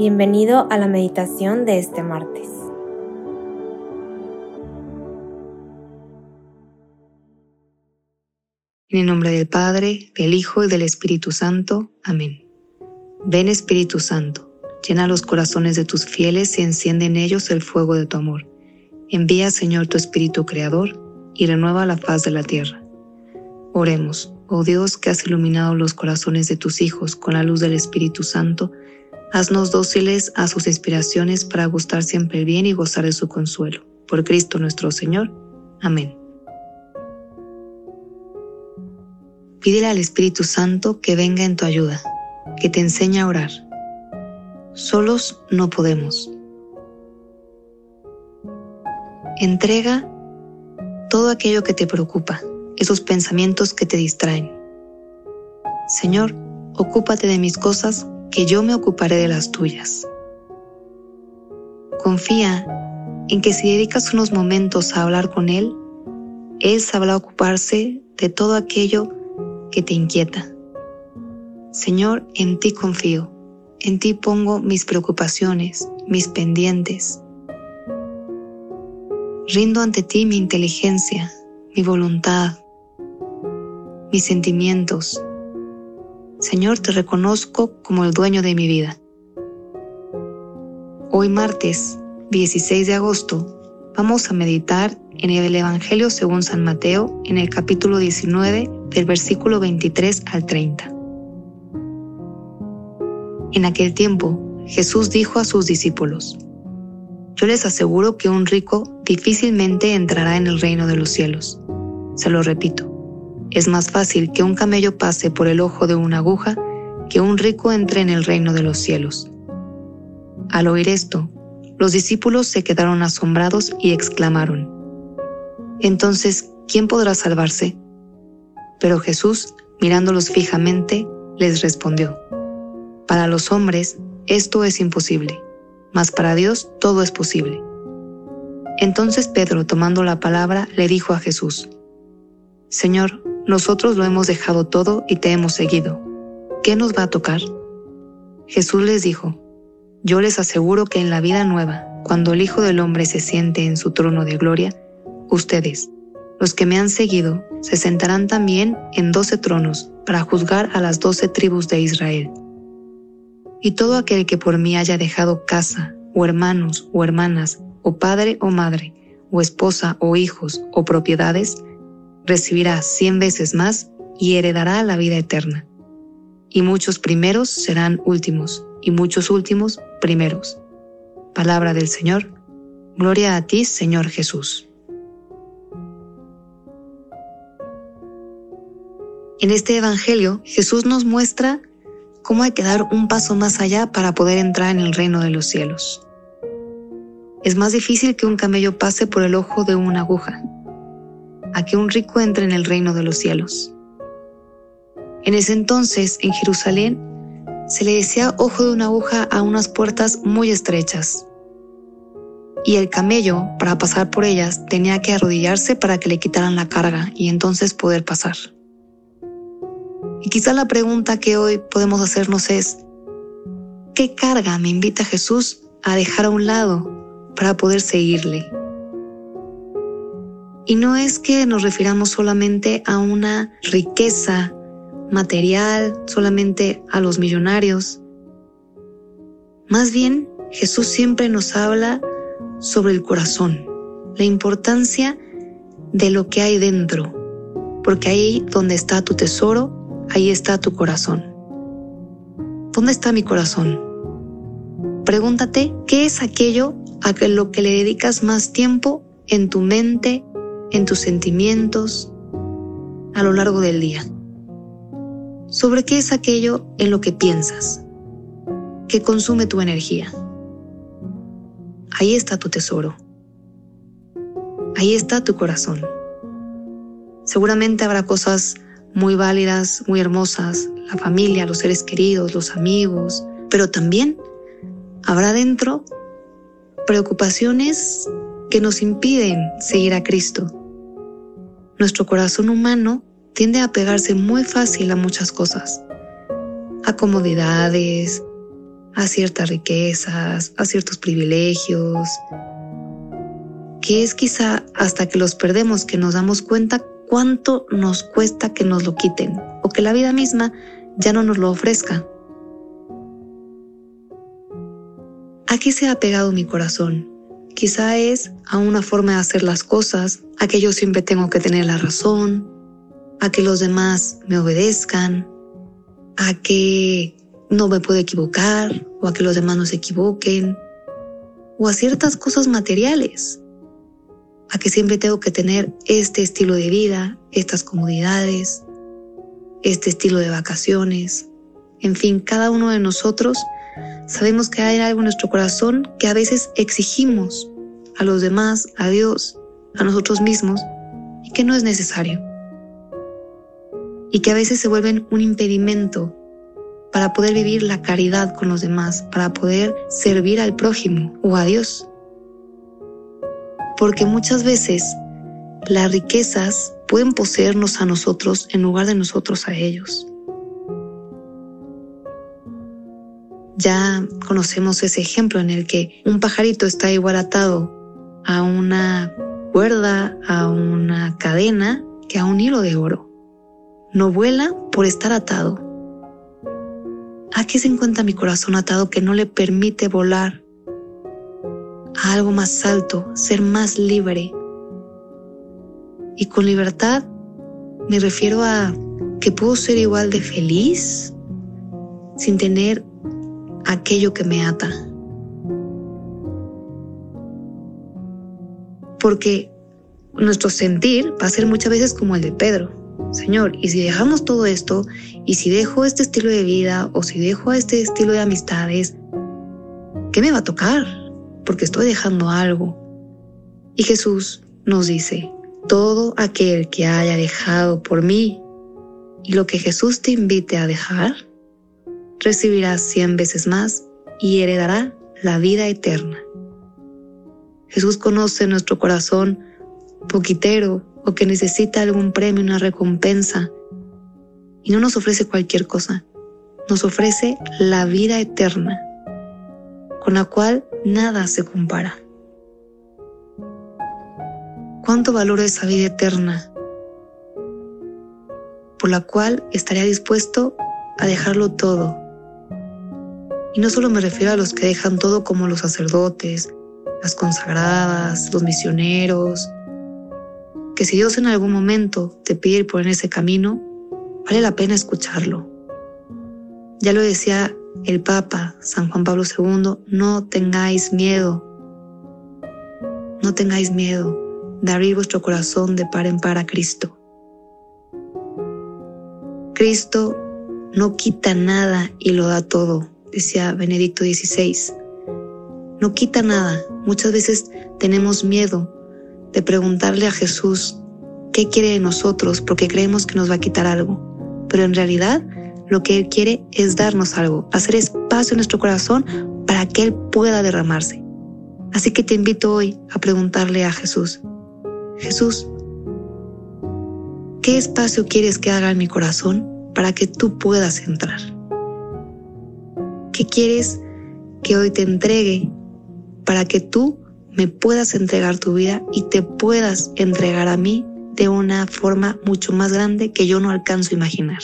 Bienvenido a la meditación de este martes. En el nombre del Padre, del Hijo y del Espíritu Santo. Amén. Ven Espíritu Santo, llena los corazones de tus fieles y enciende en ellos el fuego de tu amor. Envía, Señor, tu Espíritu Creador y renueva la faz de la tierra. Oremos, oh Dios que has iluminado los corazones de tus hijos con la luz del Espíritu Santo, Haznos dóciles a sus inspiraciones para gustar siempre bien y gozar de su consuelo. Por Cristo nuestro Señor. Amén. Pídele al Espíritu Santo que venga en tu ayuda, que te enseñe a orar. Solos no podemos. Entrega todo aquello que te preocupa, esos pensamientos que te distraen. Señor, ocúpate de mis cosas que yo me ocuparé de las tuyas. Confía en que si dedicas unos momentos a hablar con Él, Él sabrá ocuparse de todo aquello que te inquieta. Señor, en ti confío, en ti pongo mis preocupaciones, mis pendientes. Rindo ante ti mi inteligencia, mi voluntad, mis sentimientos, Señor, te reconozco como el dueño de mi vida. Hoy martes 16 de agosto vamos a meditar en el Evangelio según San Mateo en el capítulo 19 del versículo 23 al 30. En aquel tiempo Jesús dijo a sus discípulos, Yo les aseguro que un rico difícilmente entrará en el reino de los cielos. Se lo repito es más fácil que un camello pase por el ojo de una aguja que un rico entre en el reino de los cielos. Al oír esto, los discípulos se quedaron asombrados y exclamaron, Entonces, ¿quién podrá salvarse? Pero Jesús, mirándolos fijamente, les respondió, Para los hombres esto es imposible, mas para Dios todo es posible. Entonces Pedro, tomando la palabra, le dijo a Jesús, Señor, nosotros lo hemos dejado todo y te hemos seguido. ¿Qué nos va a tocar? Jesús les dijo, yo les aseguro que en la vida nueva, cuando el Hijo del Hombre se siente en su trono de gloria, ustedes, los que me han seguido, se sentarán también en doce tronos para juzgar a las doce tribus de Israel. Y todo aquel que por mí haya dejado casa, o hermanos, o hermanas, o padre o madre, o esposa, o hijos, o propiedades, recibirá cien veces más y heredará la vida eterna. Y muchos primeros serán últimos, y muchos últimos primeros. Palabra del Señor. Gloria a ti, Señor Jesús. En este Evangelio, Jesús nos muestra cómo hay que dar un paso más allá para poder entrar en el reino de los cielos. Es más difícil que un camello pase por el ojo de una aguja a que un rico entre en el reino de los cielos. En ese entonces, en Jerusalén, se le decía ojo de una aguja a unas puertas muy estrechas. Y el camello, para pasar por ellas, tenía que arrodillarse para que le quitaran la carga y entonces poder pasar. Y quizá la pregunta que hoy podemos hacernos es, ¿qué carga me invita Jesús a dejar a un lado para poder seguirle? Y no es que nos refiramos solamente a una riqueza material, solamente a los millonarios. Más bien, Jesús siempre nos habla sobre el corazón, la importancia de lo que hay dentro, porque ahí donde está tu tesoro, ahí está tu corazón. ¿Dónde está mi corazón? Pregúntate, ¿qué es aquello a lo que le dedicas más tiempo en tu mente, en tus sentimientos a lo largo del día. ¿Sobre qué es aquello en lo que piensas? que consume tu energía? Ahí está tu tesoro. Ahí está tu corazón. Seguramente habrá cosas muy válidas, muy hermosas, la familia, los seres queridos, los amigos, pero también habrá dentro preocupaciones que nos impiden seguir a Cristo, nuestro corazón humano tiende a pegarse muy fácil a muchas cosas, a comodidades, a ciertas riquezas, a ciertos privilegios, que es quizá hasta que los perdemos que nos damos cuenta cuánto nos cuesta que nos lo quiten o que la vida misma ya no nos lo ofrezca. ¿A qué se ha pegado mi corazón? Quizá es a una forma de hacer las cosas, a que yo siempre tengo que tener la razón, a que los demás me obedezcan, a que no me puedo equivocar o a que los demás no se equivoquen, o a ciertas cosas materiales, a que siempre tengo que tener este estilo de vida, estas comodidades, este estilo de vacaciones. En fin, cada uno de nosotros sabemos que hay algo en nuestro corazón que a veces exigimos a los demás, a Dios, a nosotros mismos, y que no es necesario. Y que a veces se vuelven un impedimento para poder vivir la caridad con los demás, para poder servir al prójimo o a Dios. Porque muchas veces las riquezas pueden poseernos a nosotros en lugar de nosotros a ellos. Ya conocemos ese ejemplo en el que un pajarito está igual atado a una cuerda, a una cadena, que a un hilo de oro. No vuela por estar atado. ¿A qué se encuentra mi corazón atado que no le permite volar a algo más alto, ser más libre, y con libertad me refiero a que puedo ser igual de feliz sin tener aquello que me ata. Porque nuestro sentir va a ser muchas veces como el de Pedro. Señor, y si dejamos todo esto, y si dejo este estilo de vida, o si dejo este estilo de amistades, ¿qué me va a tocar? Porque estoy dejando algo. Y Jesús nos dice, todo aquel que haya dejado por mí y lo que Jesús te invite a dejar, recibirá cien veces más y heredará la vida eterna. Jesús conoce nuestro corazón poquitero o que necesita algún premio, una recompensa, y no nos ofrece cualquier cosa, nos ofrece la vida eterna, con la cual nada se compara cuánto valoro esa vida eterna, por la cual estaría dispuesto a dejarlo todo. Y no solo me refiero a los que dejan todo como los sacerdotes, las consagradas, los misioneros, que si Dios en algún momento te pide ir por ese camino, vale la pena escucharlo. Ya lo decía el Papa San Juan Pablo II, no tengáis miedo, no tengáis miedo de abrir vuestro corazón de par en par a Cristo. Cristo no quita nada y lo da todo, decía Benedicto XVI. No quita nada. Muchas veces tenemos miedo de preguntarle a Jesús qué quiere de nosotros porque creemos que nos va a quitar algo. Pero en realidad lo que Él quiere es darnos algo, hacer espacio en nuestro corazón para que Él pueda derramarse. Así que te invito hoy a preguntarle a Jesús, Jesús, ¿qué espacio quieres que haga en mi corazón para que tú puedas entrar? ¿Qué quieres que hoy te entregue para que tú me puedas entregar tu vida y te puedas entregar a mí de una forma mucho más grande que yo no alcanzo a imaginar?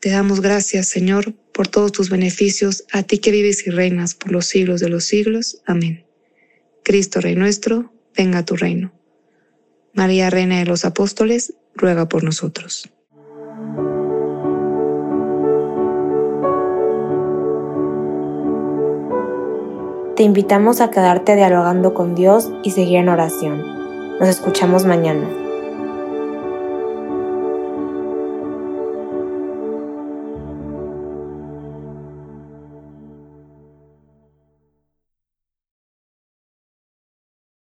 Te damos gracias, Señor, por todos tus beneficios, a ti que vives y reinas por los siglos de los siglos. Amén. Cristo, Rey nuestro, venga a tu reino. María, Reina de los Apóstoles, ruega por nosotros. Te invitamos a quedarte dialogando con Dios y seguir en oración. Nos escuchamos mañana.